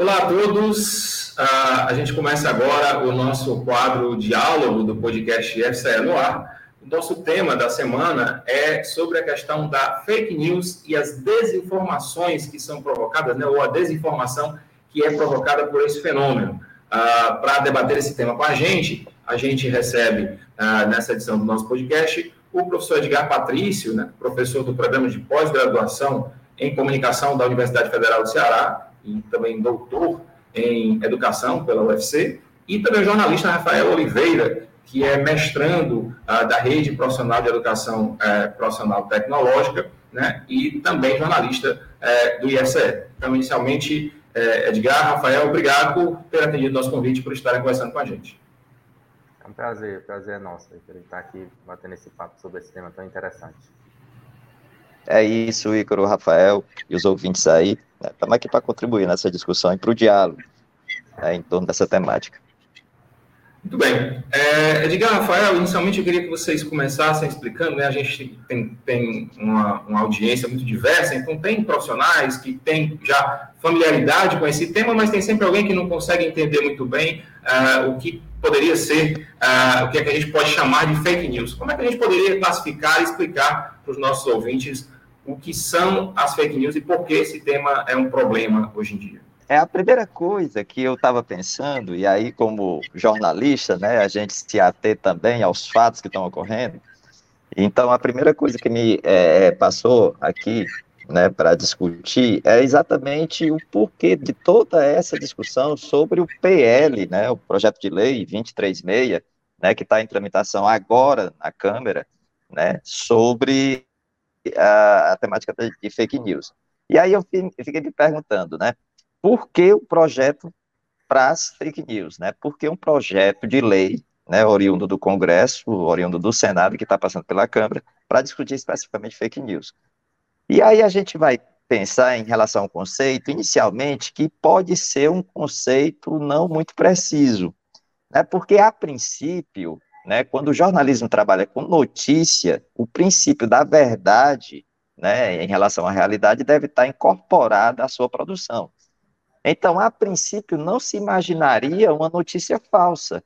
Olá a todos. Uh, a gente começa agora o nosso quadro diálogo do podcast FCE no ar. O nosso tema da semana é sobre a questão da fake news e as desinformações que são provocadas, né, ou a desinformação que é provocada por esse fenômeno. Uh, Para debater esse tema com a gente, a gente recebe uh, nessa edição do nosso podcast o professor Edgar Patrício, né, professor do programa de pós-graduação em comunicação da Universidade Federal do Ceará, e também doutor em educação pela UFC, e também o jornalista Rafael Oliveira, que é mestrando uh, da Rede Profissional de Educação uh, Profissional Tecnológica, né, e também jornalista uh, do ISE. Então, inicialmente, eh, Edgar, Rafael, obrigado por ter atendido nosso convite, por estarem conversando com a gente. É um prazer, prazer é nosso, por estar aqui batendo esse papo sobre esse tema tão interessante. É isso, Ícaro, Rafael e os ouvintes aí. Estamos né? aqui para contribuir nessa discussão e para o diálogo né, em torno dessa temática. Muito bem. É, Edgar, Rafael, inicialmente eu queria que vocês começassem explicando, né? A gente tem, tem uma, uma audiência muito diversa, então tem profissionais que têm já familiaridade com esse tema, mas tem sempre alguém que não consegue entender muito bem uh, o que poderia ser, uh, o que, é que a gente pode chamar de fake news. Como é que a gente poderia classificar e explicar para os nossos ouvintes o que são as fake news e por que esse tema é um problema hoje em dia. É a primeira coisa que eu estava pensando, e aí, como jornalista, né, a gente se ater também aos fatos que estão ocorrendo. Então, a primeira coisa que me é, é passou aqui né, para discutir é exatamente o porquê de toda essa discussão sobre o PL, né, o projeto de lei 236, né, que está em tramitação agora na Câmara, né, sobre a, a temática de fake news. E aí eu fiquei me perguntando, né, por que o projeto para as fake news, né? Por que um projeto de lei, né, oriundo do Congresso, oriundo do Senado, que está passando pela Câmara, para discutir especificamente fake news? E aí a gente vai pensar em relação ao conceito, inicialmente, que pode ser um conceito não muito preciso, né? Porque a princípio né, quando o jornalismo trabalha com notícia, o princípio da verdade né, em relação à realidade deve estar incorporado à sua produção. Então, a princípio, não se imaginaria uma notícia falsa,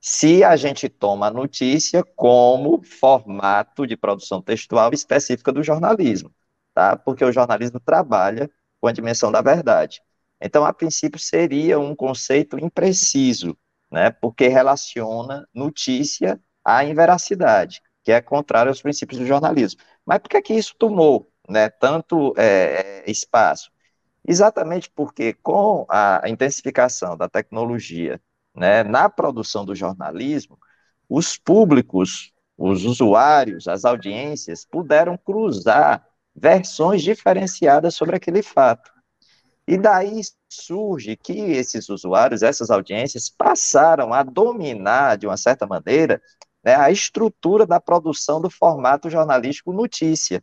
se a gente toma a notícia como formato de produção textual específica do jornalismo, tá? Porque o jornalismo trabalha com a dimensão da verdade. Então, a princípio, seria um conceito impreciso, né, porque relaciona notícia à inveracidade, que é contrário aos princípios do jornalismo. Mas por que, que isso tomou né, tanto é, espaço? Exatamente porque com a intensificação da tecnologia né, na produção do jornalismo, os públicos, os usuários, as audiências puderam cruzar versões diferenciadas sobre aquele fato. E daí surge que esses usuários, essas audiências, passaram a dominar, de uma certa maneira, né, a estrutura da produção do formato jornalístico notícia.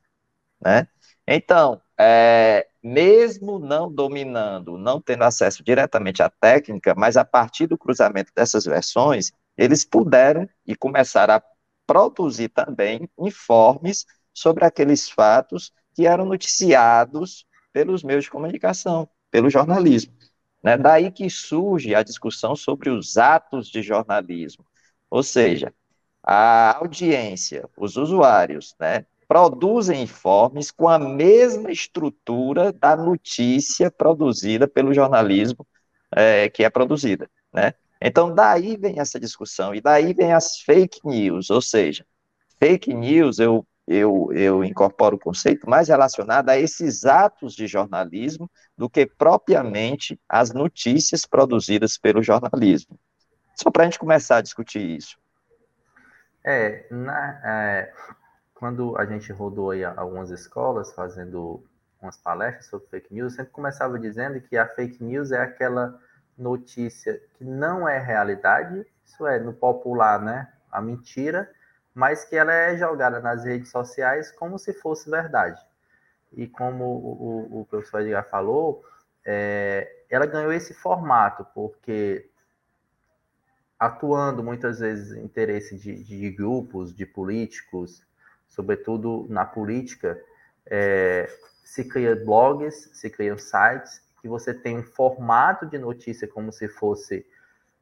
Né? Então, é, mesmo não dominando, não tendo acesso diretamente à técnica, mas a partir do cruzamento dessas versões, eles puderam e começaram a produzir também informes sobre aqueles fatos que eram noticiados pelos meios de comunicação, pelo jornalismo. Né? Daí que surge a discussão sobre os atos de jornalismo. Ou seja, a audiência, os usuários, né, produzem informes com a mesma estrutura da notícia produzida pelo jornalismo é, que é produzida, né? Então, daí vem essa discussão, e daí vem as fake news, ou seja, fake news, eu eu, eu incorporo o conceito mais relacionado a esses atos de jornalismo do que propriamente as notícias produzidas pelo jornalismo. Só para a gente começar a discutir isso. É, na, é, quando a gente rodou aí algumas escolas fazendo umas palestras sobre fake news, eu sempre começava dizendo que a fake news é aquela notícia que não é realidade, isso é, no popular, né, a mentira, mas que ela é jogada nas redes sociais como se fosse verdade. E como o, o, professor Edgar falou, é, ela ganhou esse formato, porque atuando muitas vezes interesse de, de grupos, de políticos, sobretudo na política, é, se cria blogs, se criam sites que você tem um formato de notícia como se fosse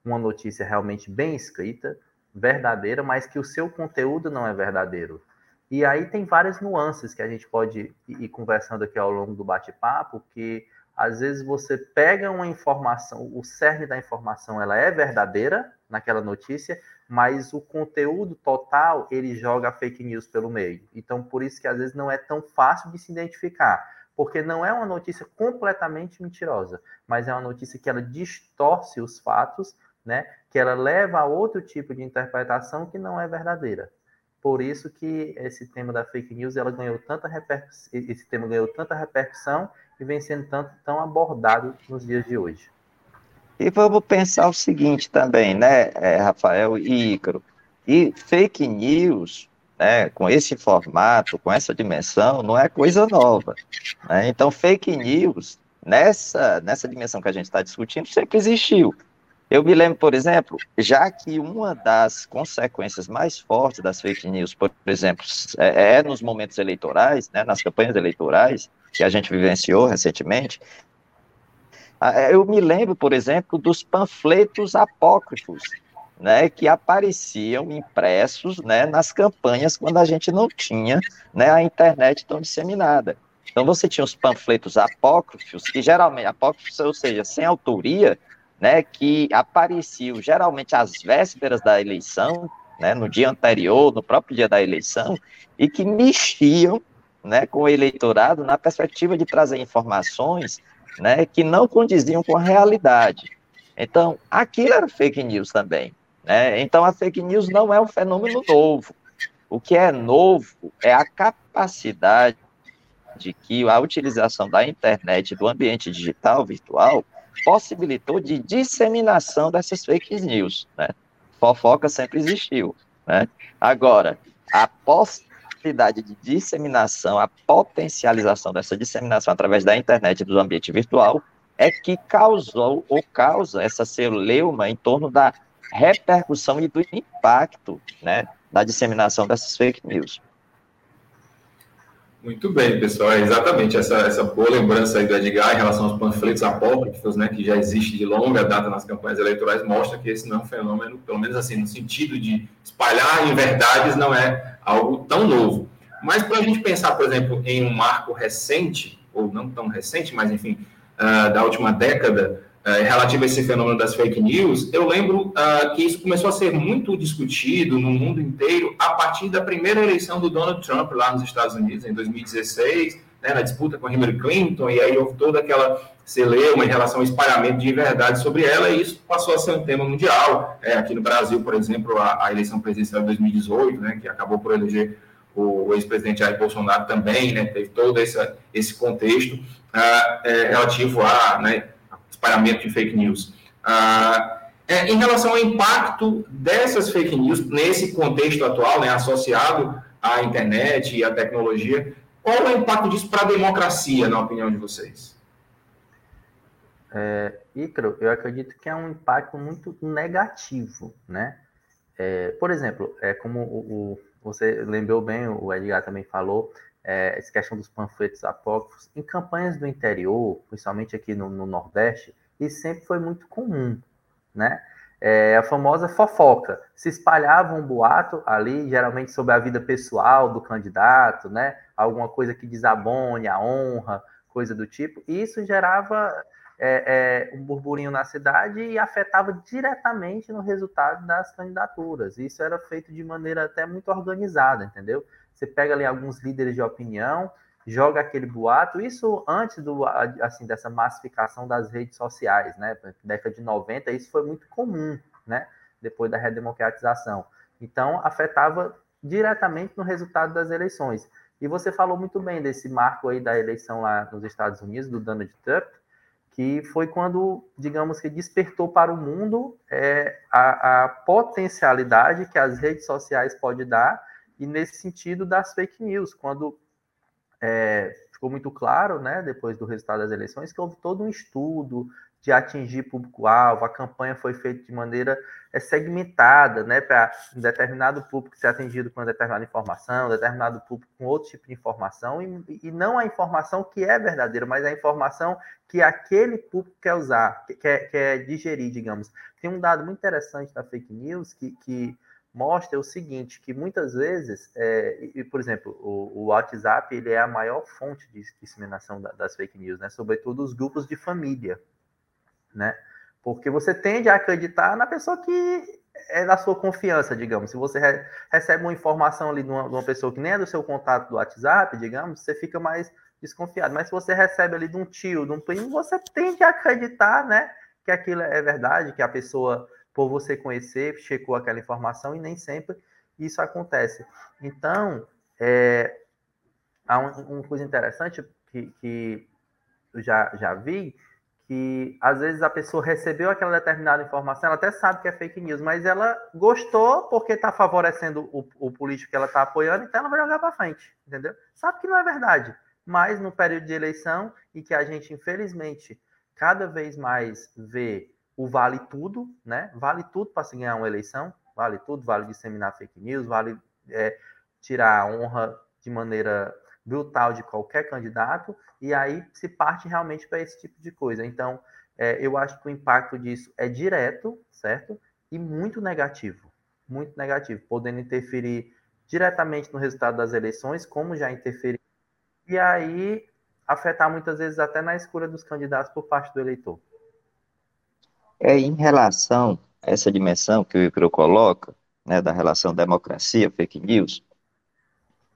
uma notícia realmente bem escrita, verdadeira, mas que o seu conteúdo não é verdadeiro. E aí tem várias nuances que a gente pode ir conversando aqui ao longo do bate-papo, que às vezes você pega uma informação, o cerne da informação ela é verdadeira naquela notícia, mas o conteúdo total ele joga fake news pelo meio. Então por isso que às vezes não é tão fácil de se identificar, porque não é uma notícia completamente mentirosa, mas é uma notícia que ela distorce os fatos, né? Que ela leva a outro tipo de interpretação que não é verdadeira. Por isso que esse tema da fake news ela ganhou tanta repercussão, esse tema ganhou tanta repercussão e vem sendo tanto, tão abordado nos dias de hoje. E vamos pensar o seguinte também, né, é, Rafael e Ícaro, e fake news, né, com esse formato, com essa dimensão, não é coisa nova. Né? Então, fake news, nessa, nessa dimensão que a gente está discutindo, sempre existiu. Eu me lembro, por exemplo, já que uma das consequências mais fortes das fake news, por exemplo, é, é nos momentos eleitorais, né, nas campanhas eleitorais, que a gente vivenciou recentemente, eu me lembro, por exemplo, dos panfletos apócrifos, né, que apareciam impressos né, nas campanhas quando a gente não tinha né, a internet tão disseminada. Então você tinha os panfletos apócrifos, que geralmente, apócrifos, ou seja, sem autoria, né, que apareciam geralmente às vésperas da eleição, né, no dia anterior, no próprio dia da eleição, e que mexiam né, com o eleitorado na perspectiva de trazer informações né, que não condiziam com a realidade. Então, aquilo era fake news também. Né? Então, a fake news não é um fenômeno novo. O que é novo é a capacidade de que a utilização da internet, do ambiente digital, virtual, possibilitou de disseminação dessas fake news, né? Fofoca sempre existiu, né? Agora, a possibilidade de disseminação, a potencialização dessa disseminação através da internet e do ambiente virtual é que causou ou causa essa celeuma em torno da repercussão e do impacto, né, da disseminação dessas fake news. Muito bem, pessoal. É exatamente essa, essa boa lembrança aí do Edgar em relação aos panfletos apócrifos, né, que já existe de longa data nas campanhas eleitorais, mostra que esse não é um fenômeno, pelo menos assim, no sentido de espalhar em verdades, não é algo tão novo. Mas para a gente pensar, por exemplo, em um marco recente, ou não tão recente, mas enfim, uh, da última década, uh, relativo a esse fenômeno das fake news, eu lembro uh, que isso começou a ser muito discutido no mundo inteiro a partir da primeira eleição do Donald Trump lá nos Estados Unidos, em 2016, né, na disputa com Hillary Clinton, e aí houve toda aquela celeuma em relação ao espalhamento de verdade sobre ela, e isso passou a ser um tema mundial. É, aqui no Brasil, por exemplo, a, a, eleição presidencial de 2018, né, que acabou por eleger o, ex-presidente Jair Bolsonaro também, né, teve todo esse, esse contexto uh, é, relativo a né, espalhamento de fake news. Ah, é, em relação ao impacto dessas fake news nesse contexto atual, né, associado à internet e à tecnologia, qual é o impacto disso para a democracia, na opinião de vocês? É, Icaro, eu acredito que é um impacto muito negativo, né? É, por exemplo, é como o, o, você lembrou bem, o Edgar também falou, é, essa questão dos panfletos apócrifos, em campanhas do interior, principalmente aqui no, no Nordeste, isso sempre foi muito comum, né? É, a famosa fofoca. Se espalhava um boato ali, geralmente sobre a vida pessoal do candidato, né? Alguma coisa que desabone a honra, coisa do tipo. E isso gerava é, é, um burburinho na cidade e afetava diretamente no resultado das candidaturas. Isso era feito de maneira até muito organizada, entendeu? Você pega ali alguns líderes de opinião, joga aquele boato, isso antes do, assim, dessa massificação das redes sociais, né? Década de 90, isso foi muito comum, né? Depois da redemocratização. Então, afetava diretamente no resultado das eleições. E você falou muito bem desse marco aí da eleição lá nos Estados Unidos, do Donald Trump, que foi quando, digamos que despertou para o mundo é, a, a potencialidade que as redes sociais podem dar e nesse sentido das fake news, quando é, ficou muito claro, né, depois do resultado das eleições, que houve todo um estudo de atingir público-alvo, a campanha foi feita de maneira é, segmentada, né, para um determinado público ser atingido com uma determinada informação, um determinado público com outro tipo de informação, e, e não a informação que é verdadeira, mas a informação que aquele público quer usar, quer, quer digerir, digamos. Tem um dado muito interessante da fake news que, que mostra o seguinte, que muitas vezes, é, e, por exemplo, o, o, WhatsApp ele é a maior fonte de disseminação da, das fake news, né? sobretudo os grupos de família, né? Porque você tende a acreditar na pessoa que é da sua confiança, digamos. Se você re recebe uma informação ali de uma, de uma, pessoa que nem é do seu contato do WhatsApp, digamos, você fica mais desconfiado. Mas se você recebe ali de um tio, de um primo, você tende a acreditar, né, que aquilo é verdade, que a pessoa por você conhecer, checou aquela informação e nem sempre isso acontece. Então, é, há um, uma coisa interessante que, que eu já, já vi, que às vezes a pessoa recebeu aquela determinada informação, ela até sabe que é fake news, mas ela gostou porque está favorecendo o, o, político que ela está apoiando, então ela vai jogar para frente, entendeu? Sabe que não é verdade, mas no período de eleição, e que a gente, infelizmente, cada vez mais vê o vale tudo, né? Vale tudo para se ganhar uma eleição, vale tudo, vale disseminar fake news, vale é, tirar a honra de maneira brutal de qualquer candidato, e aí se parte realmente para esse tipo de coisa. Então, é, eu acho que o impacto disso é direto, certo? E muito negativo, muito negativo, podendo interferir diretamente no resultado das eleições, como já interferiu, e aí afetar muitas vezes até na escolha dos candidatos por parte do eleitor. É, em relação a essa dimensão que o Icaro coloca, né, da relação democracia, fake news,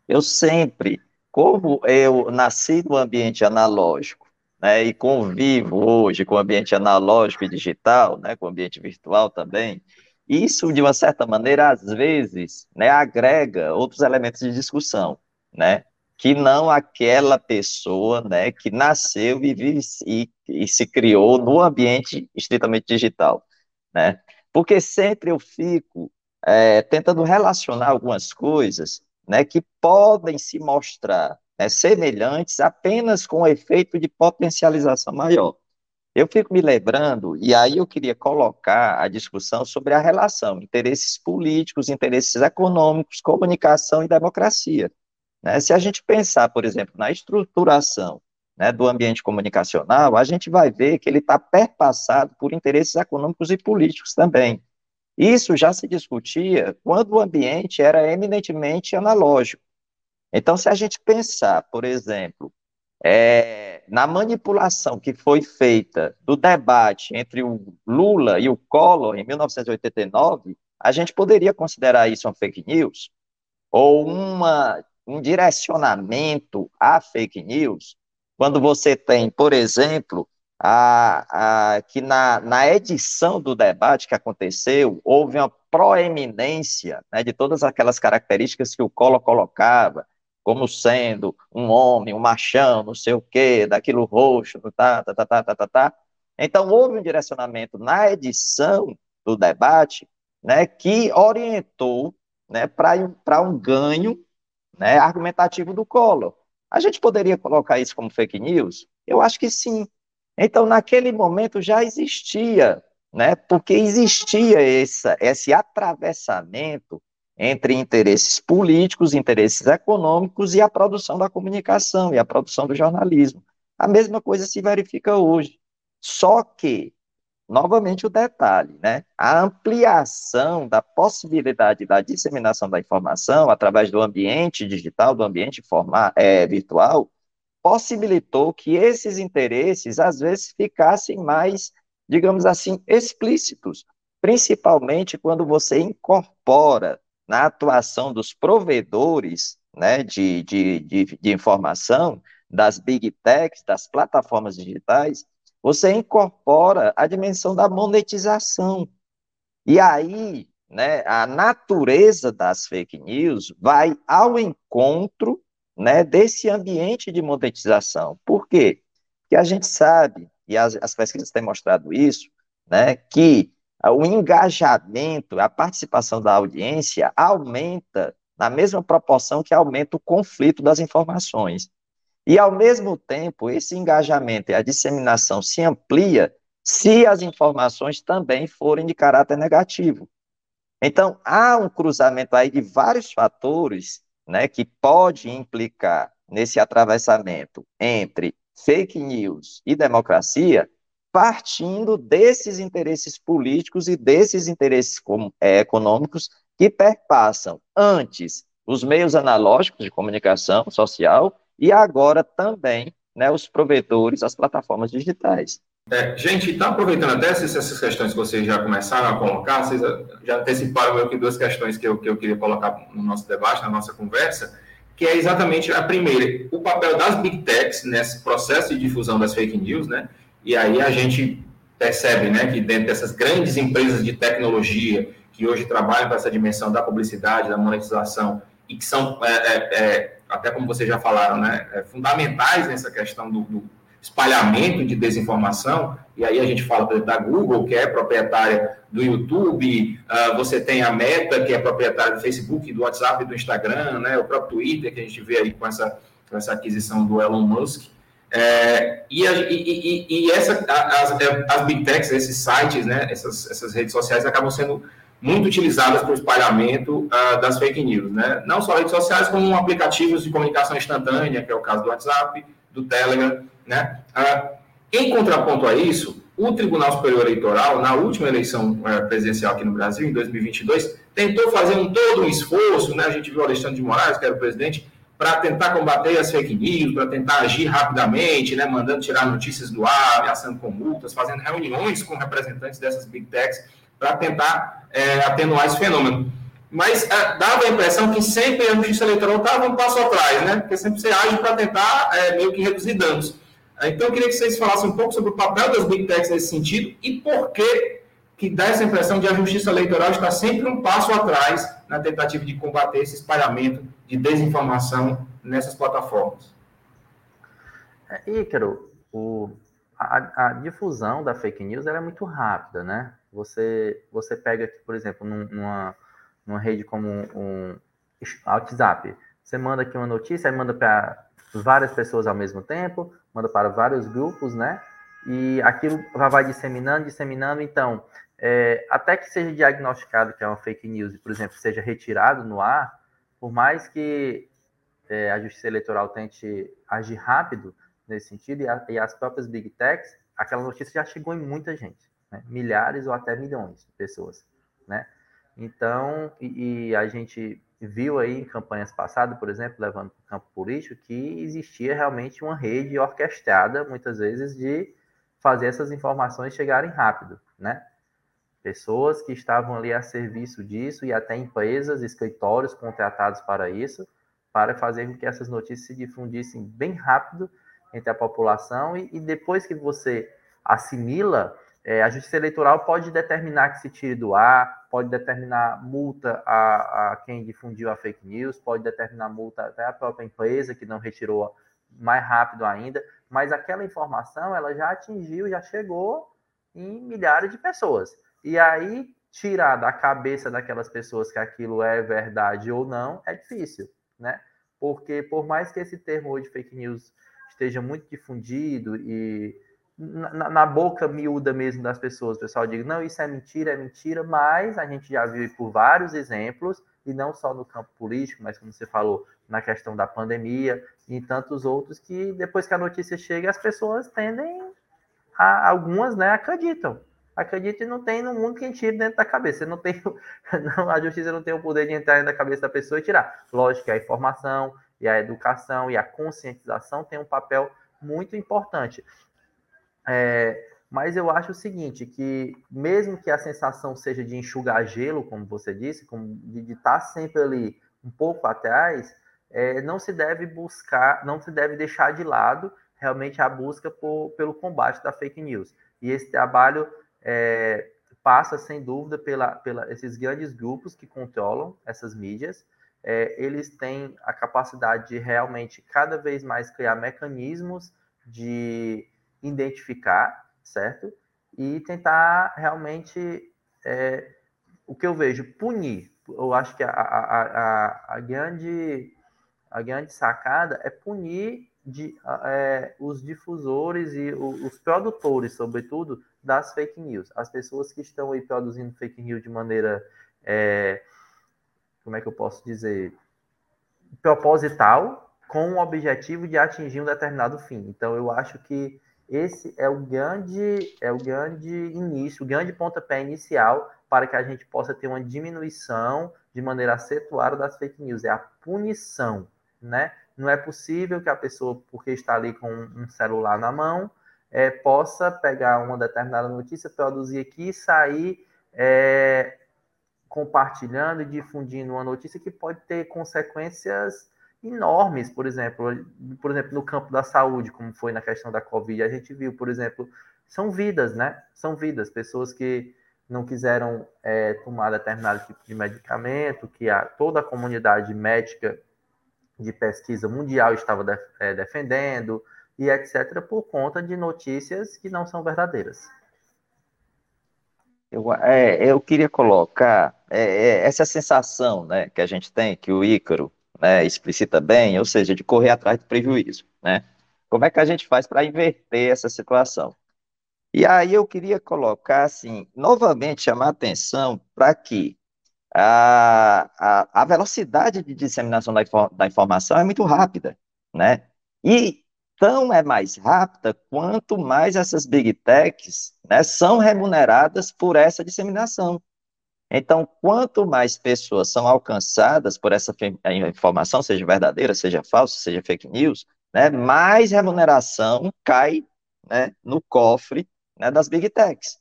eu sempre, como eu nasci no ambiente analógico, né, e convivo hoje com o ambiente analógico e digital, né, com o ambiente virtual também, isso, de uma certa maneira, às vezes, né, agrega outros elementos de discussão, né, que não aquela pessoa né, que nasceu e, vive, e, e se criou no ambiente estritamente digital. Né? Porque sempre eu fico é, tentando relacionar algumas coisas né, que podem se mostrar né, semelhantes apenas com o efeito de potencialização maior. Eu fico me lembrando, e aí eu queria colocar a discussão sobre a relação interesses políticos, interesses econômicos, comunicação e democracia. Né? Se a gente pensar, por exemplo, na estruturação né, do ambiente comunicacional, a gente vai ver que ele está perpassado por interesses econômicos e políticos também. Isso já se discutia quando o ambiente era eminentemente analógico. Então, se a gente pensar, por exemplo, é, na manipulação que foi feita do debate entre o Lula e o Collor em 1989, a gente poderia considerar isso uma fake news ou uma um direcionamento a fake news, quando você tem, por exemplo, a, a, que na, na edição do debate que aconteceu, houve uma proeminência né, de todas aquelas características que o Collor colocava, como sendo um homem, um machão, não sei o quê, daquilo roxo, tá, tá, tá, tá, tá, tá, tá. Então, houve um direcionamento na edição do debate né, que orientou né, para um ganho né, argumentativo do Collor. A gente poderia colocar isso como fake news? Eu acho que sim. Então, naquele momento já existia, né, porque existia essa, esse atravessamento entre interesses políticos, interesses econômicos e a produção da comunicação e a produção do jornalismo. A mesma coisa se verifica hoje. Só que novamente o detalhe, né? A ampliação da possibilidade da disseminação da informação através do ambiente digital, do ambiente é, virtual, possibilitou que esses interesses, às vezes, ficassem mais, digamos assim, explícitos, principalmente quando você incorpora na atuação dos provedores né, de, de, de, de informação, das big techs, das plataformas digitais, você incorpora a dimensão da monetização. E aí, né, a natureza das fake news vai ao encontro né, desse ambiente de monetização. Por quê? Porque a gente sabe, e as, as pesquisas têm mostrado isso, né, que o engajamento, a participação da audiência aumenta na mesma proporção que aumenta o conflito das informações. E, ao mesmo tempo, esse engajamento e a disseminação se amplia se as informações também forem de caráter negativo. Então, há um cruzamento aí de vários fatores né, que pode implicar nesse atravessamento entre fake news e democracia, partindo desses interesses políticos e desses interesses é, econômicos que perpassam antes os meios analógicos de comunicação social e agora também né, os provedores, as plataformas digitais. É, gente, está aproveitando até essas questões que vocês já começaram a colocar, vocês já anteciparam meio que duas questões que eu, que eu queria colocar no nosso debate, na nossa conversa, que é exatamente a primeira, o papel das big techs nesse processo de difusão das fake news, né? E aí a gente percebe, né, que dentro dessas grandes empresas de tecnologia que hoje trabalham com essa dimensão da publicidade, da monetização e que são é, é, é até como vocês já falaram, né, é, fundamentais nessa questão do, do, espalhamento de desinformação, e aí a gente fala, por exemplo, da Google, que é proprietária do YouTube, uh, você tem a Meta, que é proprietária do Facebook, do WhatsApp, do Instagram, né, o próprio Twitter, que a gente vê aí com essa, com essa aquisição do Elon Musk, é, e, a, e, e, e, essa, as, as big techs, esses sites, né, essas, essas redes sociais acabam sendo muito utilizadas para o espalhamento uh, das fake news, né? Não só redes sociais, como aplicativos de comunicação instantânea, que é o caso do WhatsApp, do Telegram, né? Uh, em contraponto a isso, o Tribunal Superior Eleitoral, na última eleição uh, presidencial aqui no Brasil, em 2022, tentou fazer um todo um esforço, né? A gente viu o Alexandre de Moraes, que era o presidente, para tentar combater as fake news, para tentar agir rapidamente, né? Mandando tirar notícias do ar, ameaçando com multas, fazendo reuniões com representantes dessas big techs para tentar é, atenuar esse fenômeno. Mas é, dava a impressão que sempre a justiça eleitoral estava um passo atrás, né? Porque sempre você age para tentar é, meio que reduzir danos. Então, eu queria que vocês falassem um pouco sobre o papel das big techs nesse sentido e por que, que dá essa impressão de a justiça eleitoral estar sempre um passo atrás na tentativa de combater esse espalhamento de desinformação nessas plataformas. É, Ícaro, o, a, a, difusão da fake news é muito rápida, né? Você, você pega aqui, por exemplo, numa, numa rede como um, WhatsApp, você manda aqui uma notícia, aí manda para várias pessoas ao mesmo tempo, manda para vários grupos, né? E aquilo vai disseminando, disseminando. Então, é, até que seja diagnosticado que é uma fake news, por exemplo, seja retirado no ar, por mais que é, a Justiça Eleitoral tente agir rápido nesse sentido, e, a, e as próprias Big Techs, aquela notícia já chegou em muita gente né? milhares ou até milhões de pessoas, né? Então, e, e, a gente viu aí em campanhas passadas, por exemplo, levando para o campo político, que existia realmente uma rede orquestrada, muitas vezes, de fazer essas informações chegarem rápido, né? Pessoas que estavam ali a serviço disso e até empresas, escritórios contratados para isso, para fazer com que essas notícias se difundissem bem rápido entre a população e, e depois que você assimila é, a Justiça Eleitoral pode determinar que se tire do ar, pode determinar multa a, a quem difundiu a fake news, pode determinar multa até a própria empresa que não retirou mais rápido ainda, mas aquela informação ela já atingiu, já chegou em milhares de pessoas. E aí tirar da cabeça daquelas pessoas que aquilo é verdade ou não é difícil, né? Porque por mais que esse termo hoje fake news esteja muito difundido e na, na, boca miúda mesmo das pessoas, o pessoal diga, não, isso é mentira, é mentira, mas a gente já viu por vários exemplos, e não só no campo político, mas como você falou, na questão da pandemia e tantos outros, que depois que a notícia chega, as pessoas tendem a, algumas, né, acreditam. Acreditam e não tem no mundo quem tira dentro da cabeça. Não tem, não, a justiça não tem o poder de entrar da cabeça da pessoa e tirar. Lógico que a informação e a educação e a conscientização tem um papel muito importante. É, mas eu acho o seguinte, que mesmo que a sensação seja de enxugar gelo, como você disse, como de, estar sempre ali um pouco atrás, é, não se deve buscar, não se deve deixar de lado realmente a busca por, pelo combate da fake news. E esse trabalho é, passa, sem dúvida, pela, pela esses grandes grupos que controlam essas mídias. É, eles têm a capacidade de realmente cada vez mais criar mecanismos de identificar, certo? E tentar realmente, é, o que eu vejo, punir. Eu acho que a, a, a, a, grande, a grande sacada é punir de, é, os difusores e o, os produtores, sobretudo, das fake news. As pessoas que estão aí produzindo fake news de maneira, é, como é que eu posso dizer, proposital, com o objetivo de atingir um determinado fim. Então, eu acho que esse é o grande, é o grande início, o grande pontapé inicial para que a gente possa ter uma diminuição de maneira acentuada das fake news. É a punição, né? Não é possível que a pessoa, porque está ali com um celular na mão, é, possa pegar uma determinada notícia, produzir aqui e sair é, compartilhando e difundindo uma notícia que pode ter consequências enormes, por exemplo, por exemplo, no campo da saúde, como foi na questão da Covid, a gente viu, por exemplo, são vidas, né? São vidas, pessoas que não quiseram é, tomar determinado tipo de medicamento, que a, toda a comunidade médica de pesquisa mundial estava é, defendendo, e etc., por conta de notícias que não são verdadeiras. Eu, é, eu queria colocar é, é, essa sensação né, que a gente tem, que o Ícaro né, explicita bem, ou seja, de correr atrás do prejuízo. Né? Como é que a gente faz para inverter essa situação? E aí eu queria colocar, assim, novamente chamar atenção para que a, a, a, velocidade de disseminação da, da informação é muito rápida, né? E tão é mais rápida quanto mais essas big techs né, são remuneradas por essa disseminação. Então, quanto mais pessoas são alcançadas por essa informação, seja verdadeira, seja falsa, seja fake news, né, mais remuneração cai né, no cofre né, das big techs.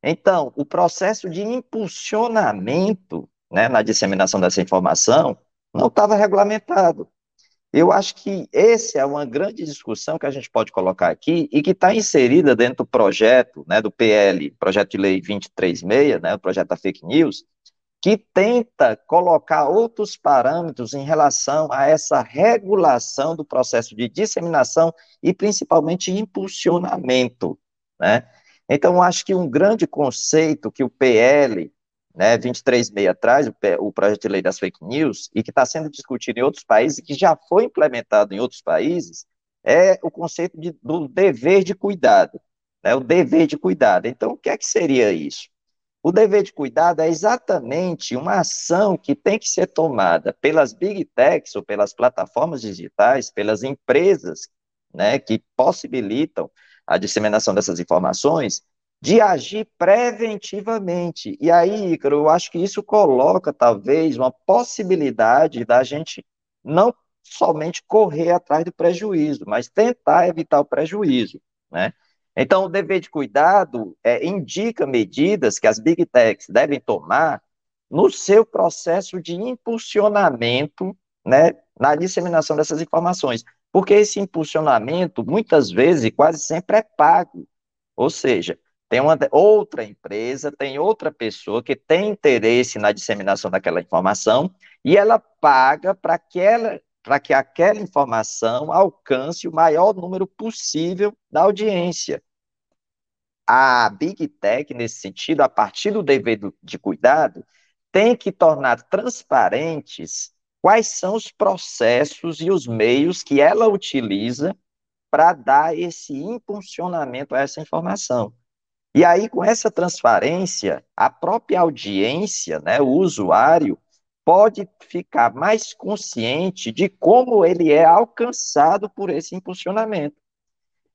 Então, o processo de impulsionamento né, na disseminação dessa informação não estava regulamentado. Eu acho que essa é uma grande discussão que a gente pode colocar aqui e que está inserida dentro do projeto, né, do PL, projeto de lei 236, né, o projeto da fake news, que tenta colocar outros parâmetros em relação a essa regulação do processo de disseminação e principalmente impulsionamento, né? Então, acho que um grande conceito que o PL né, 23.6 traz, o, o projeto de lei das fake news, e que está sendo discutido em outros países, e que já foi implementado em outros países, é o conceito de, do dever de cuidado, né, o dever de cuidado. Então, o que é que seria isso? O dever de cuidado é exatamente uma ação que tem que ser tomada pelas big techs ou pelas plataformas digitais, pelas empresas né, que possibilitam a disseminação dessas informações, de agir preventivamente. E aí, Ícaro, eu acho que isso coloca, talvez, uma possibilidade da gente não somente correr atrás do prejuízo, mas tentar evitar o prejuízo, né? Então, o dever de cuidado é, indica medidas que as big techs devem tomar no seu processo de impulsionamento, né, na disseminação dessas informações, porque esse impulsionamento, muitas vezes, quase sempre é pago, ou seja, tem uma outra empresa, tem outra pessoa que tem interesse na disseminação daquela informação e ela paga para que, ela, que aquela informação alcance o maior número possível da audiência. A Big Tech, nesse sentido, a partir do dever de cuidado, tem que tornar transparentes quais são os processos e os meios que ela utiliza para dar esse impulsionamento a essa informação. E aí, com essa transparência, a própria audiência, né, o usuário, pode ficar mais consciente de como ele é alcançado por esse impulsionamento.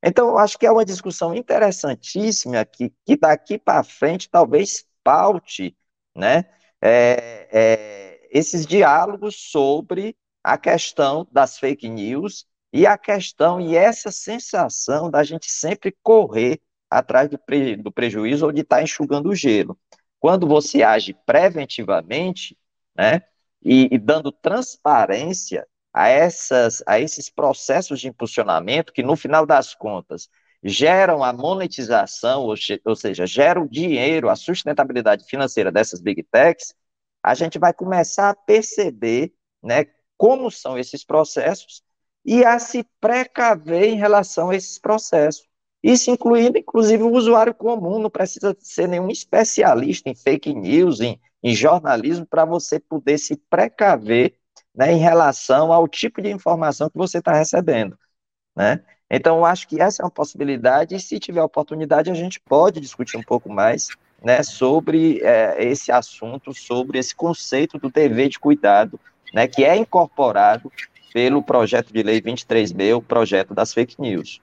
Então, eu acho que é uma discussão interessantíssima que, que daqui para frente talvez paute né, é, é, esses diálogos sobre a questão das fake news e a questão e essa sensação da gente sempre correr atrás do, pre, do prejuízo ou de estar tá enxugando o gelo. Quando você age preventivamente, né, e, e, dando transparência a, essas, a esses processos de impulsionamento que, no final das contas, geram a monetização, ou, ou seja, geram o dinheiro, a sustentabilidade financeira dessas big techs, a gente vai começar a perceber né, como são esses processos e a se precaver em relação a esses processos. Isso incluindo, inclusive, o usuário comum, não precisa ser nenhum especialista em fake news, em, em jornalismo, para você poder se precaver né, em relação ao tipo de informação que você está recebendo. né? Então, eu acho que essa é uma possibilidade, e se tiver oportunidade, a gente pode discutir um pouco mais né, sobre é, esse assunto, sobre esse conceito do dever de cuidado, né, que é incorporado pelo projeto de lei 23B, o projeto das fake news.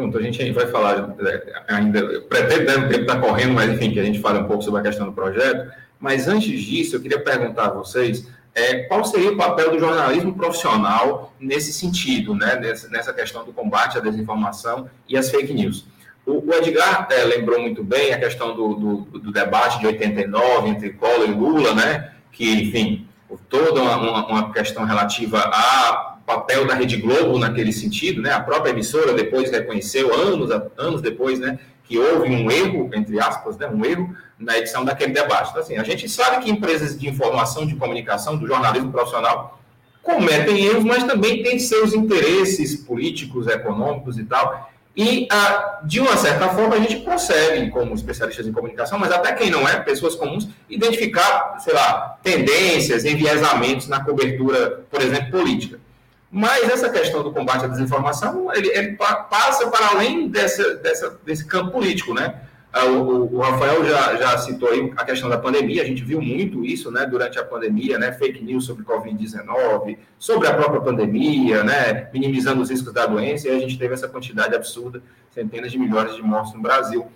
Pronto, a gente vai falar é, ainda, pretendo, né, o tempo está correndo, mas enfim, que a gente fale um pouco sobre a questão do projeto, mas antes disso, eu queria perguntar a vocês é, qual seria o papel do jornalismo profissional nesse sentido, né, nessa, nessa questão do combate à desinformação e às fake news. O, o Edgar é, lembrou muito bem a questão do, do, do, debate de 89 entre Collor e Lula, né, que, enfim, toda uma, uma, questão relativa ao papel da Rede Globo naquele sentido, né, a própria emissora depois reconheceu, anos, anos depois, né, que houve um erro, entre aspas, né, um erro na edição daquele debate. Então, assim, a gente sabe que empresas de informação, de comunicação, do jornalismo profissional, cometem erros, mas também têm seus interesses políticos, econômicos e tal. E, ah, de uma certa forma, a gente consegue, como especialistas em comunicação, mas até quem não é, pessoas comuns, identificar, sei lá, tendências, enviesamentos na cobertura, por exemplo, política. Mas essa questão do combate à desinformação, ele, ele passa para além dessa, dessa, desse campo político, né? Ah, o, o, Rafael já, já citou aí a questão da pandemia, a gente viu muito isso né, durante a pandemia, né, fake news sobre Covid-19, sobre a própria pandemia, né, minimizando os riscos da doença, e a gente teve essa quantidade absurda, centenas de milhões de mortes no Brasil.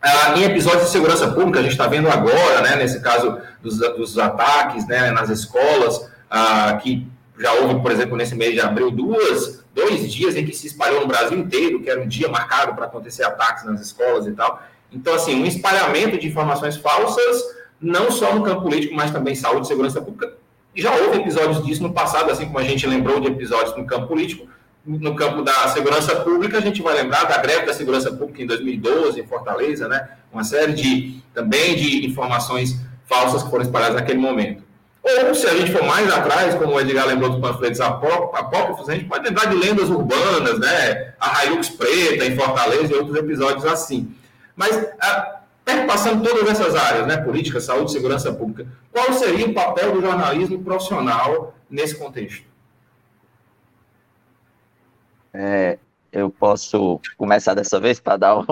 Ah, em episódios de segurança pública, a gente está vendo agora, né, nesse caso dos, dos ataques né, nas escolas, ah, que já houve, por exemplo, nesse mês de abril, duas, dois dias em que se espalhou no Brasil inteiro, que era um dia marcado para acontecer ataques nas escolas e tal. Então, assim, um espalhamento de informações falsas, não só no campo político, mas também saúde e segurança pública. Já houve episódios disso no passado, assim como a gente lembrou de episódios no campo político. No campo da segurança pública, a gente vai lembrar da greve da segurança pública em 2012, em Fortaleza, né? Uma série de, também de informações falsas que foram espalhadas naquele momento. Ou, se a gente for mais atrás, como o Edgar lembrou dos panfletos apócrifos, a gente pode lembrar de lendas urbanas, né? A Hilux Preta em Fortaleza e outros episódios assim. Mas, a, passando todas essas áreas, né? Política, saúde, segurança pública, qual seria o papel do jornalismo profissional nesse contexto? É, eu posso começar dessa vez para dar um,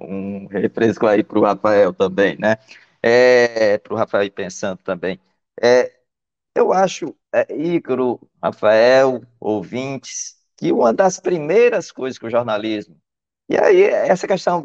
um, um refresco aí para o Rafael também, né? É, para o Rafael ir pensando também. É, eu acho, é, Ícaro, Rafael, ouvintes, que uma das primeiras coisas que o jornalismo. E aí, essa questão.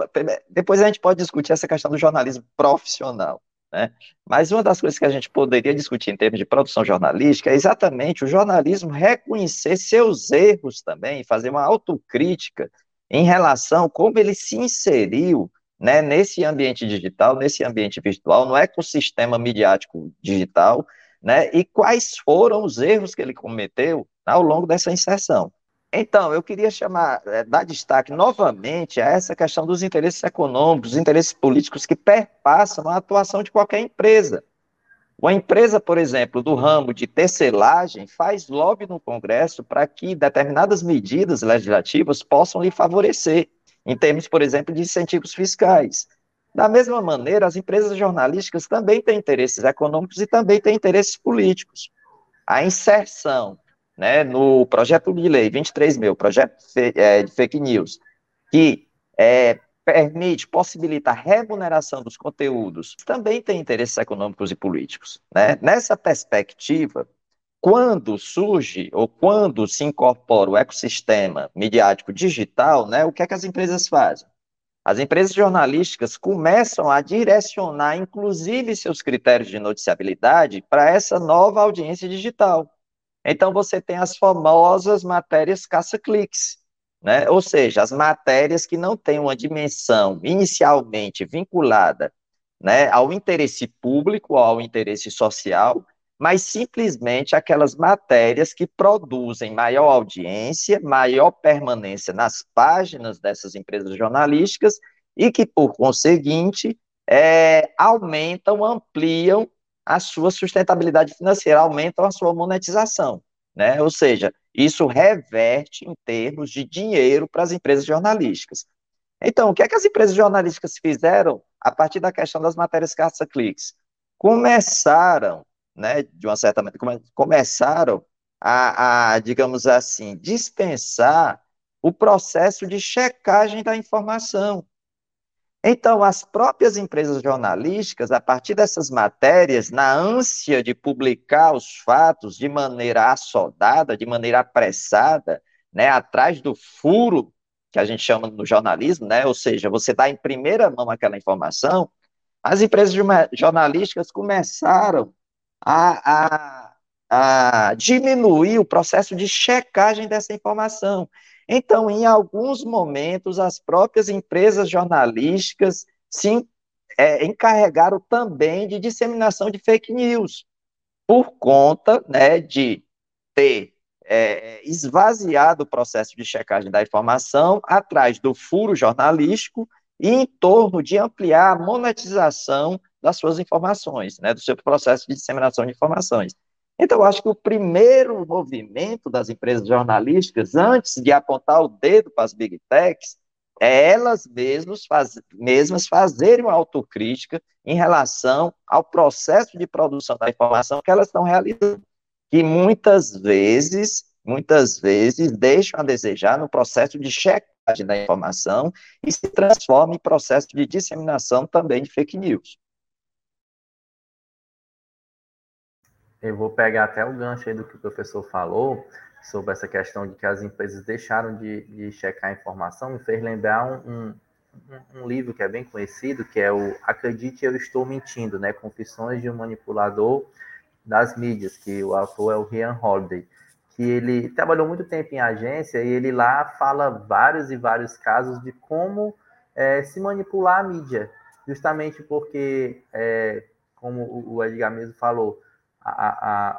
Depois a gente pode discutir essa questão do jornalismo profissional. Né? Mas uma das coisas que a gente poderia discutir em termos de produção jornalística é exatamente o jornalismo reconhecer seus erros também, fazer uma autocrítica em relação a como ele se inseriu né, nesse ambiente digital, nesse ambiente virtual, no ecossistema midiático digital, né, e quais foram os erros que ele cometeu ao longo dessa inserção. Então, eu queria chamar, é, dar destaque novamente a essa questão dos interesses econômicos, dos interesses políticos que perpassam a atuação de qualquer empresa. Uma empresa, por exemplo, do ramo de tecelagem, faz lobby no Congresso para que determinadas medidas legislativas possam lhe favorecer em termos, por exemplo, de incentivos fiscais. Da mesma maneira, as empresas jornalísticas também têm interesses econômicos e também têm interesses políticos. A inserção né, no projeto de lei 23 mil, projeto é, de fake news, que é, permite, possibilita a remuneração dos conteúdos, também tem interesses econômicos e políticos. Né? Nessa perspectiva, quando surge ou quando se incorpora o ecossistema midiático digital, né, o que é que as empresas fazem? As empresas jornalísticas começam a direcionar, inclusive, seus critérios de noticiabilidade para essa nova audiência digital. Então, você tem as famosas matérias caça-cliques, né? ou seja, as matérias que não têm uma dimensão inicialmente vinculada né, ao interesse público, ao interesse social, mas simplesmente aquelas matérias que produzem maior audiência, maior permanência nas páginas dessas empresas jornalísticas e que, por conseguinte, é, aumentam, ampliam a sua sustentabilidade financeira, aumentam a sua monetização. Né? Ou seja, isso reverte em termos de dinheiro para as empresas jornalísticas. Então, o que é que as empresas jornalísticas fizeram a partir da questão das matérias caça-cliques? Começaram né, de uma certa maneira, come, começaram a, a, digamos assim, dispensar o processo de checagem da informação. Então, as próprias empresas jornalísticas, a partir dessas matérias, na ânsia de publicar os fatos de maneira assodada, de maneira apressada, né, atrás do furo, que a gente chama no jornalismo, né, ou seja, você dá em primeira mão aquela informação, as empresas jornalísticas começaram a, a, a diminuir o processo de checagem dessa informação. Então, em alguns momentos, as próprias empresas jornalísticas se é, encarregaram também de disseminação de fake news, por conta né, de ter é, esvaziado o processo de checagem da informação atrás do furo jornalístico e em torno de ampliar a monetização das suas informações, né, do seu processo de disseminação de informações. Então, eu acho que o primeiro movimento das empresas jornalísticas, antes de apontar o dedo para as big techs, é elas mesmas, faz, mesmas fazerem uma autocrítica em relação ao processo de produção da informação que elas estão realizando, que muitas vezes, muitas vezes deixam a desejar no processo de checagem da informação e se transforma em processo de disseminação também de fake news. Eu vou pegar até o gancho aí do que o professor falou sobre essa questão de que as empresas deixaram de, de checar a informação, me fez lembrar um, um, um, livro que é bem conhecido, que é o Acredite Eu Estou Mentindo, né? Confissões de um Manipulador das Mídias, que o autor é o Ryan Holiday, que ele trabalhou muito tempo em agência e ele lá fala vários e vários casos de como é, se manipular a mídia, justamente porque, é, como o Edgar mesmo falou, a,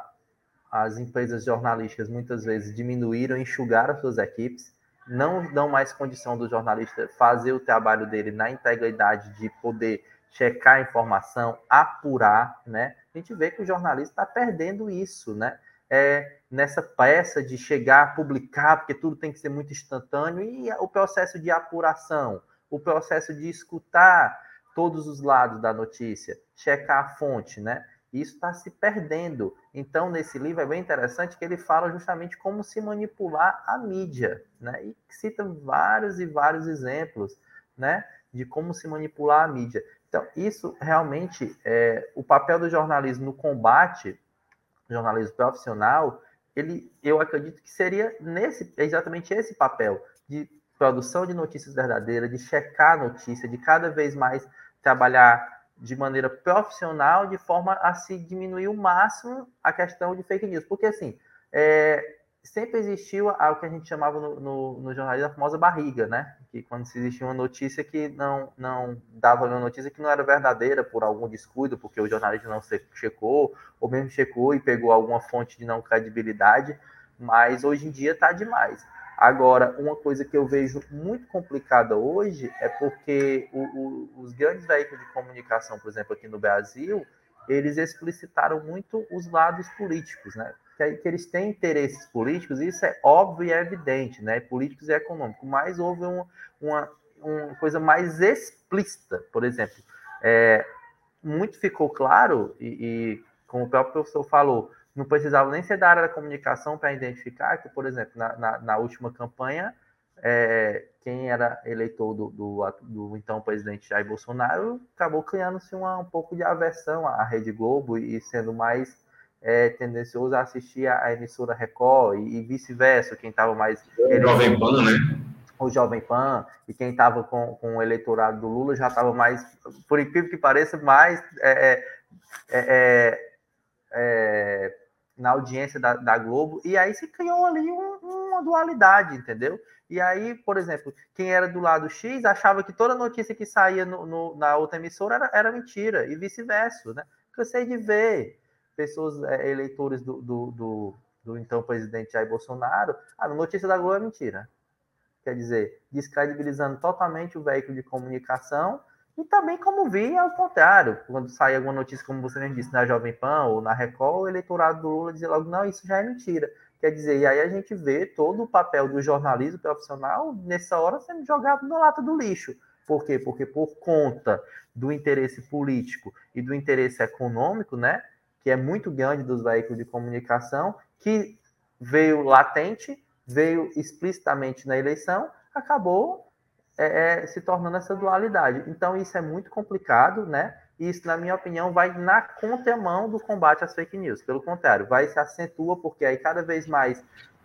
a, as empresas jornalísticas muitas vezes diminuíram, enxugaram suas equipes, não dão mais condição do jornalista fazer o trabalho dele na integridade de poder checar a informação, apurar, né? A gente vê que o jornalista está perdendo isso, né? É, nessa peça de chegar, publicar, porque tudo tem que ser muito instantâneo, e o processo de apuração, o processo de escutar todos os lados da notícia, checar a fonte, né? Isso está se perdendo. Então, nesse livro é bem interessante que ele fala justamente como se manipular a mídia, né? E cita vários e vários exemplos, né? De como se manipular a mídia. Então, isso realmente é o papel do jornalismo no combate, jornalismo profissional, ele, eu acredito que seria nesse, exatamente esse papel de produção de notícias verdadeiras, de checar a notícia, de cada vez mais trabalhar de maneira profissional, de forma a se diminuir o máximo a questão de fake news. Porque, assim, é, sempre existiu o que a gente chamava no, no, no, jornalismo a famosa barriga, né? Que quando se existia uma notícia que não, não dava uma notícia que não era verdadeira por algum descuido, porque o jornalista não checou, ou mesmo checou e pegou alguma fonte de não credibilidade, mas hoje em dia está demais. Agora, uma coisa que eu vejo muito complicada hoje é porque o, o, os grandes veículos de comunicação, por exemplo, aqui no Brasil, eles explicitaram muito os lados políticos, né? Que, que eles têm interesses políticos, isso é óbvio e é evidente, né? Políticos e econômicos, mas houve um, uma, uma coisa mais explícita, por exemplo. É, muito ficou claro, e, e como o próprio professor falou, não precisava nem ser da área da comunicação para identificar que, por exemplo, na, na, na última campanha, é, quem era eleitor do, do, do, então presidente Jair Bolsonaro acabou criando-se um pouco de aversão à Rede Globo e sendo mais é, tendencioso a assistir a emissora Record e, e vice-versa, quem estava mais... O Jovem Pan, né? O Jovem Pan, e quem estava com, com o eleitorado do Lula já estava mais, por incrível que pareça, mais... É, é, é, é na audiência da, da, Globo, e aí se criou ali um, uma dualidade, entendeu? E aí, por exemplo, quem era do lado X achava que toda notícia que saía no, no, na outra emissora era, era mentira, e vice-versa, né? Cansei de ver pessoas, é, eleitores do, do, do, do, então presidente Jair Bolsonaro, a notícia da Globo é mentira. Quer dizer, descredibilizando totalmente o veículo de comunicação e também como vi ao contrário, quando sai alguma notícia, como você mesmo disse, na Jovem Pan ou na Record, o eleitorado do Lula dizer logo, não, isso já é mentira. Quer dizer, e aí a gente vê todo o papel do jornalismo profissional nessa hora sendo jogado na lata do lixo. Por quê? Porque por conta do interesse político e do interesse econômico, né, que é muito grande dos veículos de comunicação, que veio latente, veio explicitamente na eleição, acabou é, é, se tornando essa dualidade. Então, isso é muito complicado, né? E isso, na minha opinião, vai na contramão do combate às fake news. Pelo contrário, vai se acentua, porque aí cada vez mais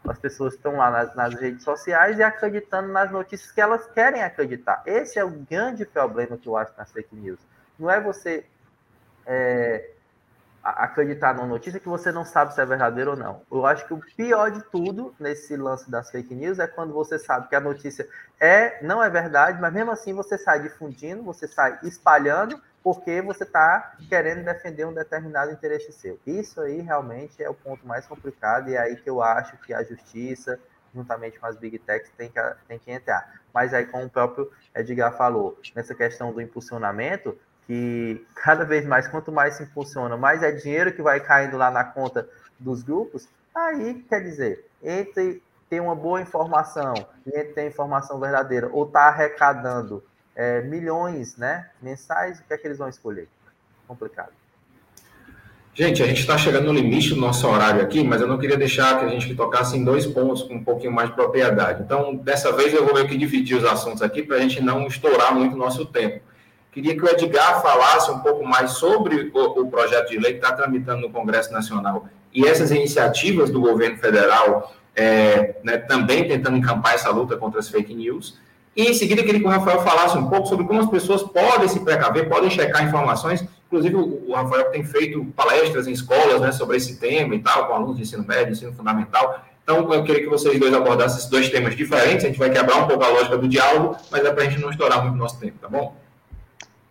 as pessoas estão lá nas, nas, redes sociais e acreditando nas notícias que elas querem acreditar. Esse é o grande problema que eu acho nas fake news. Não é você é, acreditar numa notícia que você não sabe se é verdadeira ou não. Eu acho que o pior de tudo nesse lance das fake news é quando você sabe que a notícia é não é verdade, mas mesmo assim você sai difundindo, você sai espalhando porque você está querendo defender um determinado interesse seu. Isso aí realmente é o ponto mais complicado e é aí que eu acho que a justiça, juntamente com as big techs, tem que, tem que entrar. Mas aí, como o próprio Edgar falou, nessa questão do impulsionamento, que cada vez mais, quanto mais se impulsiona, mais é dinheiro que vai caindo lá na conta dos grupos, aí, quer dizer, entre ter uma boa informação e entre ter informação verdadeira ou estar tá arrecadando é, milhões né, mensais, o que é que eles vão escolher? Complicado. Gente, a gente está chegando no limite do nosso horário aqui, mas eu não queria deixar que a gente tocasse em dois pontos com um pouquinho mais de propriedade. Então, dessa vez eu vou meio que dividir os assuntos aqui para a gente não estourar muito o nosso tempo. Queria que o Edgar falasse um pouco mais sobre o, o projeto de lei que está tramitando no Congresso Nacional e essas iniciativas do governo federal é, né, também tentando encampar essa luta contra as fake news. E em seguida, queria que o Rafael falasse um pouco sobre como as pessoas podem se precaver, podem checar informações. Inclusive, o Rafael tem feito palestras em escolas né, sobre esse tema e tal, com alunos de ensino médio, ensino fundamental. Então, eu queria que vocês dois abordassem esses dois temas diferentes. A gente vai quebrar um pouco a lógica do diálogo, mas é para a gente não estourar muito nosso tempo, tá bom?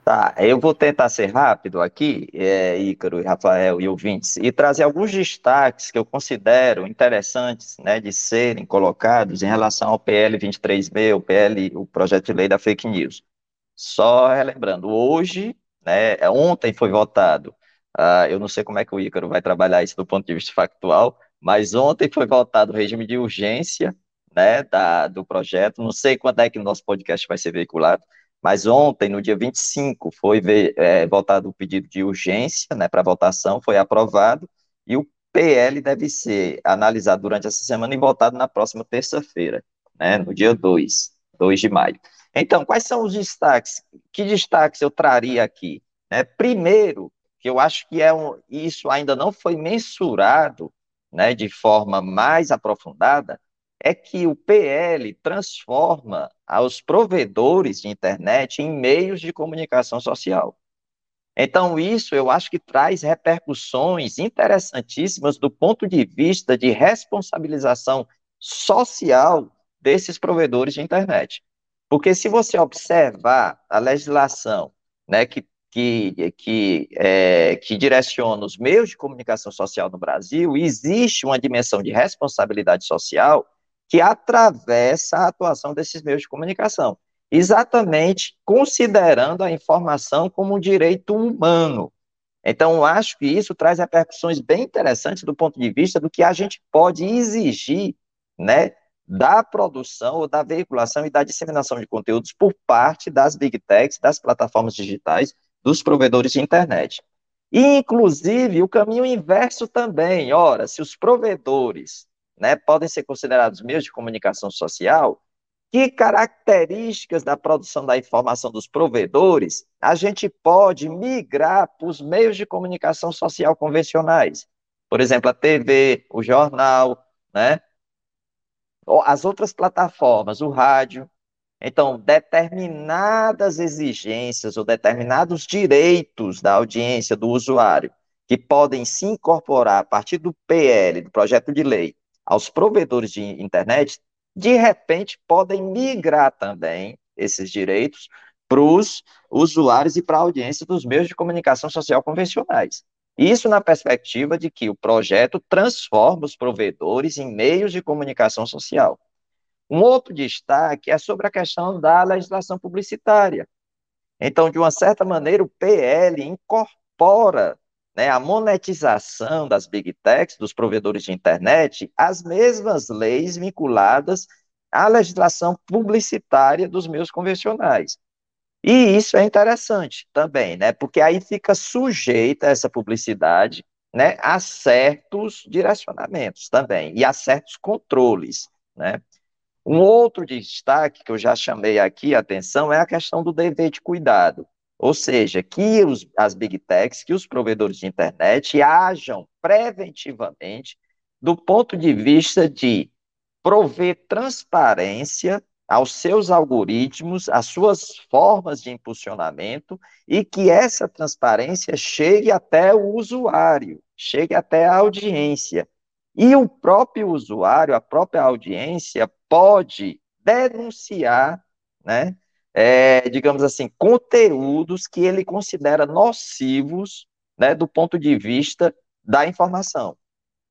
Tá, eu vou tentar ser rápido aqui, é, Ícaro, Rafael e ouvintes, e trazer alguns destaques que eu considero interessantes né, de serem colocados em relação ao PL 23B, o PL, o projeto de lei da fake news. Só relembrando, hoje, né, ontem foi votado, uh, eu não sei como é que o Ícaro vai trabalhar isso do ponto de vista factual, mas ontem foi votado o regime de urgência né, da, do projeto, não sei quando é que o nosso podcast vai ser veiculado, mas ontem, no dia 25, foi é, votado o pedido de urgência né, para votação, foi aprovado, e o PL deve ser analisado durante essa semana e votado na próxima terça-feira, né, no dia 2, 2 de maio. Então, quais são os destaques? Que destaques eu traria aqui? Né, primeiro, que eu acho que é um, isso ainda não foi mensurado né, de forma mais aprofundada, é que o PL transforma os provedores de internet em meios de comunicação social. Então, isso eu acho que traz repercussões interessantíssimas do ponto de vista de responsabilização social desses provedores de internet. Porque se você observar a legislação né, que, que, que, é, que direciona os meios de comunicação social no Brasil, existe uma dimensão de responsabilidade social que atravessa a atuação desses meios de comunicação, exatamente considerando a informação como um direito humano. Então, acho que isso traz repercussões bem interessantes do ponto de vista do que a gente pode exigir, né, da produção ou da veiculação e da disseminação de conteúdos por parte das big techs, das plataformas digitais, dos provedores de internet. E, inclusive, o caminho inverso também. Ora, se os provedores né, podem ser considerados meios de comunicação social, que características da produção da informação dos provedores a gente pode migrar para os meios de comunicação social convencionais? Por exemplo, a TV, o jornal, né? As outras plataformas, o rádio. Então, determinadas exigências ou determinados direitos da audiência, do usuário, que podem se incorporar a partir do PL, do projeto de lei, aos provedores de internet, de repente podem migrar também esses direitos para os usuários e para a audiência dos meios de comunicação social convencionais. Isso na perspectiva de que o projeto transforma os provedores em meios de comunicação social. Um outro destaque é sobre a questão da legislação publicitária. Então, de uma certa maneira, o PL incorpora né, a monetização das big techs, dos provedores de internet, as mesmas leis vinculadas à legislação publicitária dos meios convencionais. E isso é interessante também, né? Porque aí fica sujeita essa publicidade né, a certos direcionamentos também e a certos controles, né? Um outro destaque que eu já chamei aqui a atenção é a questão do dever de cuidado, ou seja, que os, as big techs, que os provedores de internet ajam preventivamente do ponto de vista de prover transparência aos seus algoritmos, às suas formas de impulsionamento e que essa transparência chegue até o usuário, chegue até a audiência. E o próprio usuário, a própria audiência, pode denunciar, né, é, digamos assim, conteúdos que ele considera nocivos, né, do ponto de vista da informação.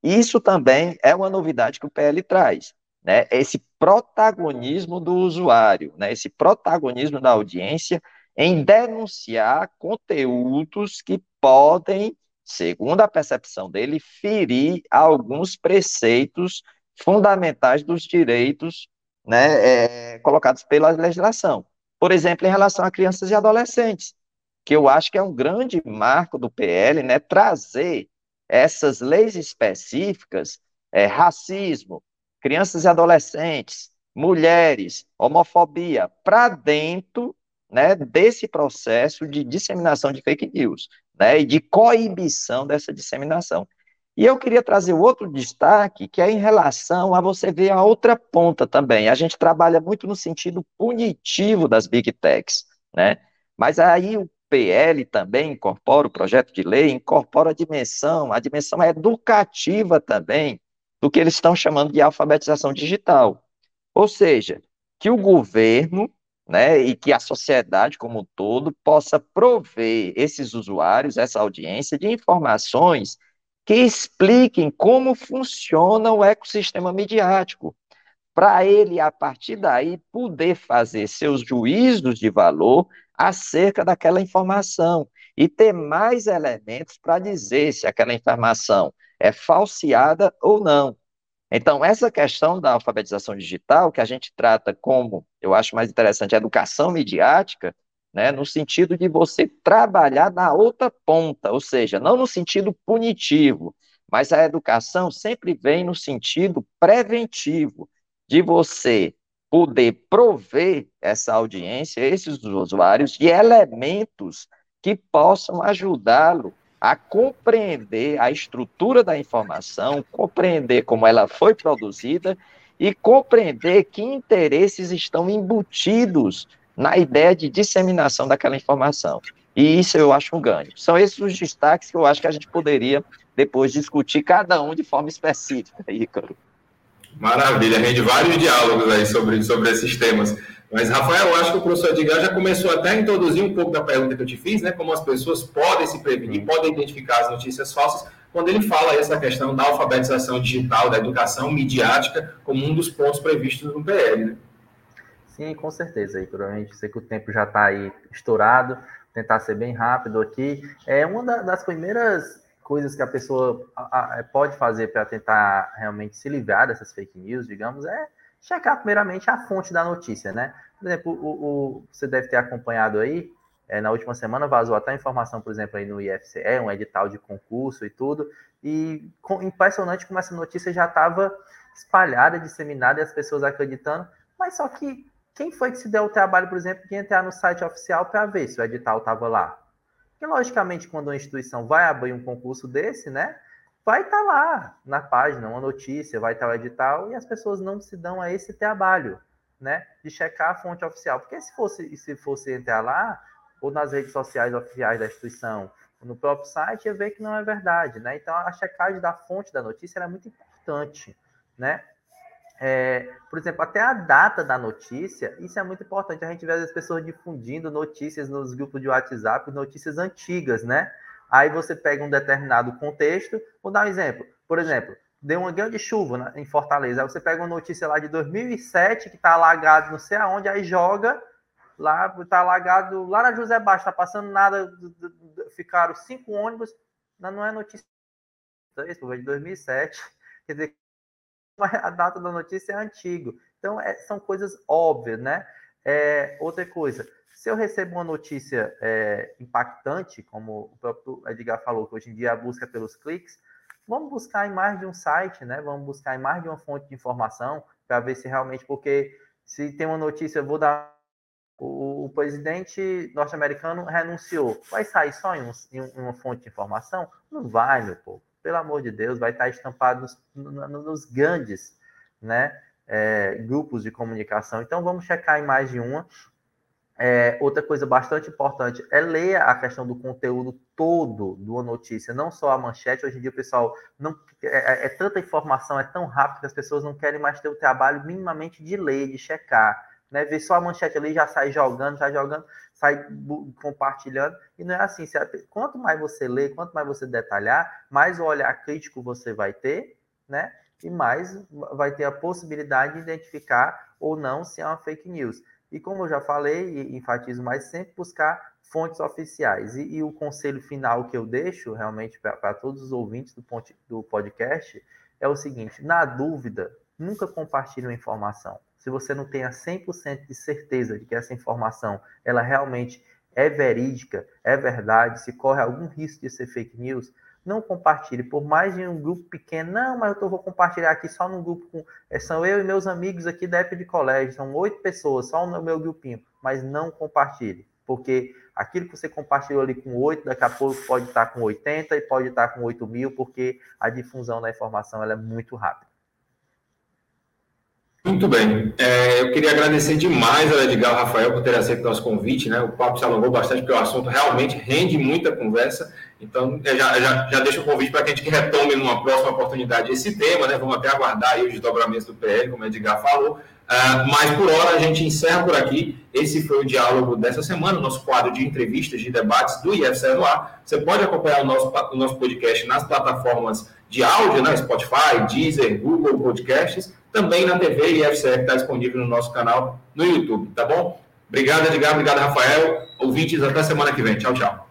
Isso também é uma novidade que o PL traz, né, esse protagonismo do usuário, né, esse protagonismo da audiência em denunciar conteúdos que podem, segundo a percepção dele, ferir alguns preceitos fundamentais dos direitos né, é, colocados pela legislação. Por exemplo, em relação a crianças e adolescentes, que eu acho que é um grande marco do PL, né, trazer essas leis específicas, é, racismo, crianças e adolescentes, mulheres, homofobia, para dentro né, desse processo de disseminação de fake news, né, e de coibição dessa disseminação. E eu queria trazer outro destaque, que é em relação a você ver a outra ponta também. A gente trabalha muito no sentido punitivo das big techs, né? Mas aí o PL também incorpora, o projeto de lei incorpora a dimensão, a dimensão educativa também, do que eles estão chamando de alfabetização digital. Ou seja, que o governo né, e que a sociedade como um todo possa prover esses usuários, essa audiência, de informações que expliquem como funciona o ecossistema midiático, para ele, a partir daí, poder fazer seus juízos de valor acerca daquela informação e ter mais elementos para dizer se aquela informação é falseada ou não. Então, essa questão da alfabetização digital, que a gente trata como, eu acho mais interessante, educação midiática, né, no sentido de você trabalhar na outra ponta, ou seja, não no sentido punitivo, mas a educação sempre vem no sentido preventivo, de você poder prover essa audiência, esses usuários, de elementos que possam ajudá-lo a compreender a estrutura da informação, compreender como ela foi produzida e compreender que interesses estão embutidos na ideia de disseminação daquela informação. E isso eu acho um ganho. São esses os destaques que eu acho que a gente poderia depois discutir cada um de forma específica, Ícaro. Maravilha, rende vários diálogos aí sobre, sobre esses temas. Mas, Rafael, eu acho que o professor Edgar já começou até a introduzir um pouco da pergunta que eu te fiz, né? Como as pessoas podem se prevenir, podem identificar as notícias falsas, quando ele fala essa questão da alfabetização digital, da educação midiática, como um dos pontos previstos no PL, né? Sim, com certeza, Heitor. A gente sei que o tempo já está aí estourado, tentar ser bem rápido aqui. É uma das primeiras coisas que a pessoa é, pode fazer para tentar realmente se livrar dessas fake news, digamos, é checar primeiramente a fonte da notícia, né? Por exemplo, o, o você deve ter acompanhado aí, é, na última semana vazou até informação, por exemplo, aí no IFCE, um edital de concurso e tudo, e com, impressionante como essa notícia já estava espalhada, disseminada, e as pessoas acreditando, mas só que quem foi que se deu o trabalho, por exemplo, de entrar no site oficial para ver se o edital estava lá? Porque, logicamente, quando uma instituição vai abrir um concurso desse, né, vai estar tá lá na página uma notícia, vai estar tá o edital, e as pessoas não se dão a esse trabalho, né, de checar a fonte oficial. Porque se fosse, se fosse entrar lá, ou nas redes sociais oficiais da instituição, no próprio site, ia ver que não é verdade, né? Então, a checagem da fonte da notícia é muito importante, né? É, por exemplo, até a data da notícia, isso é muito importante. A gente vê as pessoas difundindo notícias nos grupos de WhatsApp, notícias antigas, né? Aí você pega um determinado contexto, vou dar um exemplo. Por exemplo, deu uma grande chuva né, em Fortaleza. Aí você pega uma notícia lá de 2007 que está alagado não sei aonde, aí joga lá, está alagado lá na José Baixo, está passando nada, ficaram cinco ônibus, não é notícia, é isso, de 2007. Quer dizer, a data da notícia é antigo. Então, é, são coisas óbvias, né? É, outra coisa, Se eu recebo uma notícia é, impactante, como o próprio Edgar falou, que hoje em dia a busca é pelos cliques, vamos buscar em mais de um site, né? Vamos buscar em mais de uma fonte de informação para ver se realmente, porque se tem uma notícia, vou dar. O, o presidente norte-americano renunciou. Vai sair só em, um, em, uma fonte de informação? Não vai, meu povo. Pelo amor de Deus, vai estar estampado nos, nos grandes né, é, grupos de comunicação. Então, vamos checar em mais de uma. É, outra coisa bastante importante é ler a questão do conteúdo todo de uma notícia, não só a manchete. Hoje em dia pessoal não é, é, é, tanta informação, é tão rápido que as pessoas não querem mais ter o trabalho minimamente de ler, de checar, né? Ver só a manchete ali já sai jogando, já jogando, sai compartilhando e não é assim. Quanto mais você lê, quanto mais você detalhar, mais o olhar crítico você vai ter, né? E mais vai ter a possibilidade de identificar ou não se é uma fake news. E como eu já falei e enfatizo mais, sempre buscar fontes oficiais. E, e o conselho final que eu deixo realmente para todos os ouvintes do, do podcast é o seguinte: na dúvida, nunca compartilhe uma informação. Se você não tenha 100% de certeza de que essa informação ela realmente é verídica, é verdade, se corre algum risco de ser fake news, não compartilhe, por mais de um grupo pequeno, não, mas eu tô, vou compartilhar aqui só num grupo com. É, são eu e meus amigos aqui da época de colégio, são oito pessoas, só no meu grupinho, mas não compartilhe, porque aquilo que você compartilhou ali com oito, daqui a pouco pode estar com 80 e pode estar com 8 mil, porque a difusão da informação ela é muito rápida. Muito bem. É, eu queria agradecer demais ao Edgar Rafael por ter aceito nosso convite. Né? O papo se alongou bastante, porque o assunto realmente rende muita conversa. Então, já, já, já deixo o convite para que a gente retome numa próxima oportunidade esse tema. Né? Vamos até aguardar aí os desdobramentos do PL, como o Edgar falou. Uh, mas, por hora, a gente encerra por aqui. Esse foi o diálogo dessa semana, nosso quadro de entrevistas, de debates do IFCE no ar. Você pode acompanhar o nosso, o nosso podcast nas plataformas de áudio, né? Spotify, Deezer, Google Podcasts também na TV e que está disponível no nosso canal no YouTube, tá bom? Obrigado, Edgar. Obrigado, Rafael. Ouvintes, até semana que vem. Tchau, tchau.